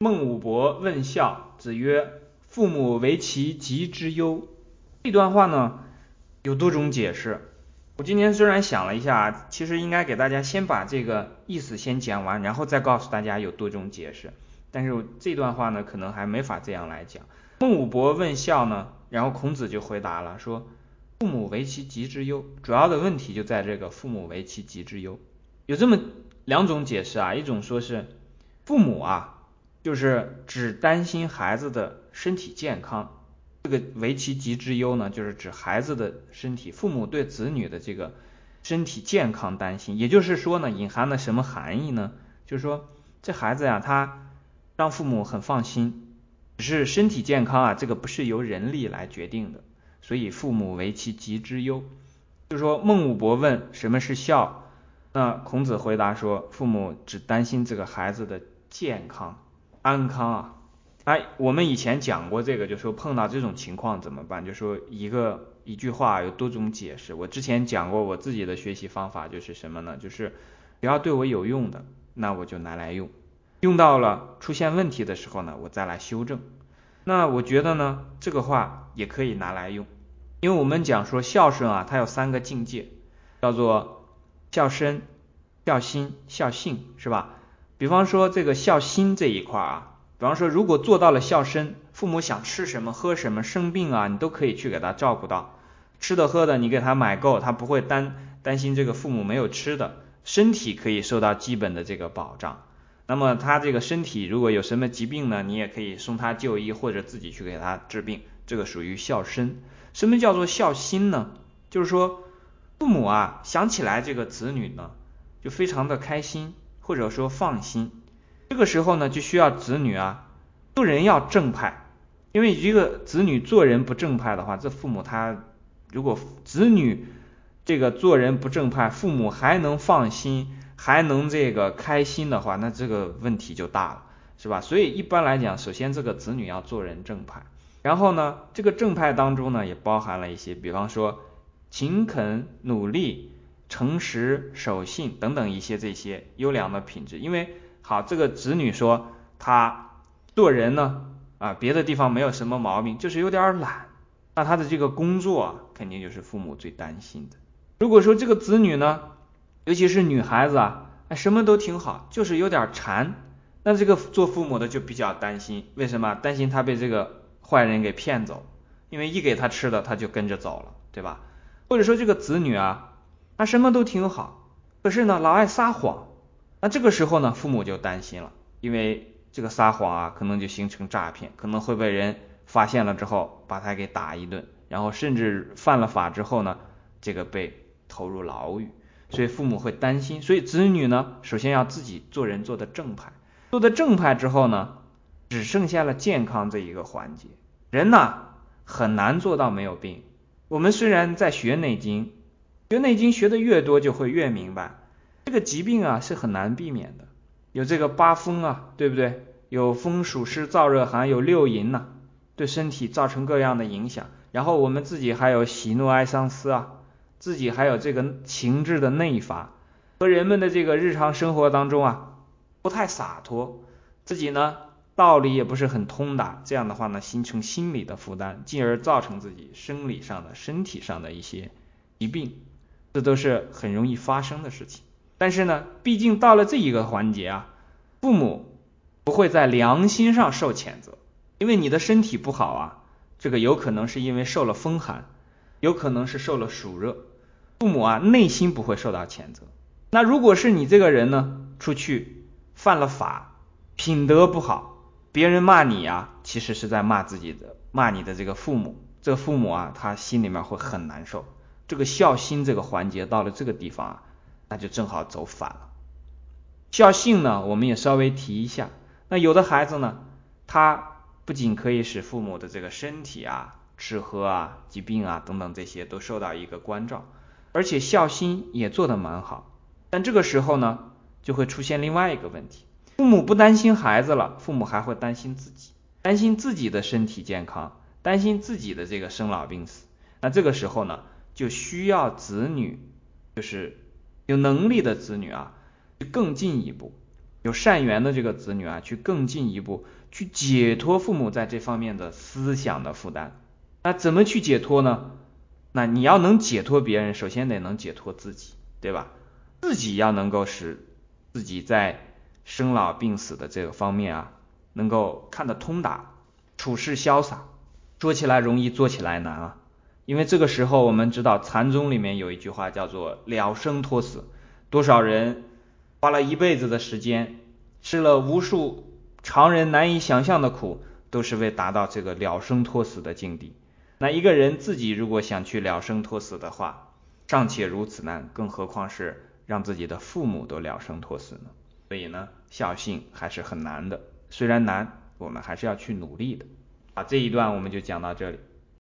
孟武伯问孝，子曰：“父母为其疾之忧。”这段话呢有多种解释。我今天虽然想了一下，其实应该给大家先把这个意思先讲完，然后再告诉大家有多种解释。但是这段话呢，可能还没法这样来讲。孟武伯问孝呢，然后孔子就回答了，说：“父母为其疾之忧。”主要的问题就在这个“父母为其疾之忧”。有这么两种解释啊，一种说是父母啊。就是只担心孩子的身体健康，这个为其疾之忧呢，就是指孩子的身体，父母对子女的这个身体健康担心。也就是说呢，隐含了什么含义呢？就是说这孩子呀，他让父母很放心，只是身体健康啊，这个不是由人力来决定的，所以父母为其疾之忧。就是说孟武伯问什么是孝，那孔子回答说，父母只担心这个孩子的健康。安康啊，哎，我们以前讲过这个，就说碰到这种情况怎么办？就说一个一句话有多种解释。我之前讲过我自己的学习方法就是什么呢？就是只要对我有用的，那我就拿来用，用到了出现问题的时候呢，我再来修正。那我觉得呢，这个话也可以拿来用，因为我们讲说孝顺啊，它有三个境界，叫做孝身、孝心、孝性，是吧？比方说这个孝心这一块啊，比方说如果做到了孝身，父母想吃什么喝什么生病啊，你都可以去给他照顾到，吃的喝的你给他买够，他不会担担心这个父母没有吃的，身体可以受到基本的这个保障。那么他这个身体如果有什么疾病呢，你也可以送他就医或者自己去给他治病，这个属于孝身。什么叫做孝心呢？就是说父母啊想起来这个子女呢，就非常的开心。或者说放心，这个时候呢，就需要子女啊做人要正派，因为一个子女做人不正派的话，这父母他如果子女这个做人不正派，父母还能放心，还能这个开心的话，那这个问题就大了，是吧？所以一般来讲，首先这个子女要做人正派，然后呢，这个正派当中呢，也包含了一些，比方说勤恳努力。诚实、守信等等一些这些优良的品质，因为好这个子女说他做人呢啊别的地方没有什么毛病，就是有点懒，那他的这个工作肯定就是父母最担心的。如果说这个子女呢，尤其是女孩子啊，什么都挺好，就是有点馋，那这个做父母的就比较担心，为什么？担心他被这个坏人给骗走，因为一给他吃的他就跟着走了，对吧？或者说这个子女啊。他什么都挺好，可是呢，老爱撒谎。那这个时候呢，父母就担心了，因为这个撒谎啊，可能就形成诈骗，可能会被人发现了之后把他给打一顿，然后甚至犯了法之后呢，这个被投入牢狱。所以父母会担心，所以子女呢，首先要自己做人做的正派，做的正派之后呢，只剩下了健康这一个环节。人呢，很难做到没有病。我们虽然在学《内经》。学《内经》学的越多，就会越明白，这个疾病啊是很难避免的。有这个八风啊，对不对？有风暑湿燥热寒，有六淫呐，对身体造成各样的影响。然后我们自己还有喜怒哀伤思啊，自己还有这个情志的内乏，和人们的这个日常生活当中啊不太洒脱，自己呢道理也不是很通达，这样的话呢形成心理的负担，进而造成自己生理上的身体上的一些疾病。这都是很容易发生的事情，但是呢，毕竟到了这一个环节啊，父母不会在良心上受谴责，因为你的身体不好啊，这个有可能是因为受了风寒，有可能是受了暑热，父母啊内心不会受到谴责。那如果是你这个人呢，出去犯了法，品德不好，别人骂你啊，其实是在骂自己的，骂你的这个父母，这个父母啊，他心里面会很难受。这个孝心这个环节到了这个地方啊，那就正好走反了。孝性呢，我们也稍微提一下。那有的孩子呢，他不仅可以使父母的这个身体啊、吃喝啊、疾病啊等等这些都受到一个关照，而且孝心也做得蛮好。但这个时候呢，就会出现另外一个问题：父母不担心孩子了，父母还会担心自己，担心自己的身体健康，担心自己的这个生老病死。那这个时候呢？就需要子女，就是有能力的子女啊，更进一步。有善缘的这个子女啊，去更进一步去解脱父母在这方面的思想的负担。那怎么去解脱呢？那你要能解脱别人，首先得能解脱自己，对吧？自己要能够使自己在生老病死的这个方面啊，能够看得通达，处事潇洒。说起来容易，做起来难啊。因为这个时候，我们知道禅宗里面有一句话叫做“了生脱死”，多少人花了一辈子的时间，吃了无数常人难以想象的苦，都是为达到这个了生脱死的境地。那一个人自己如果想去了生脱死的话，尚且如此难，更何况是让自己的父母都了生脱死呢？所以呢，孝信还是很难的。虽然难，我们还是要去努力的。啊，这一段我们就讲到这里。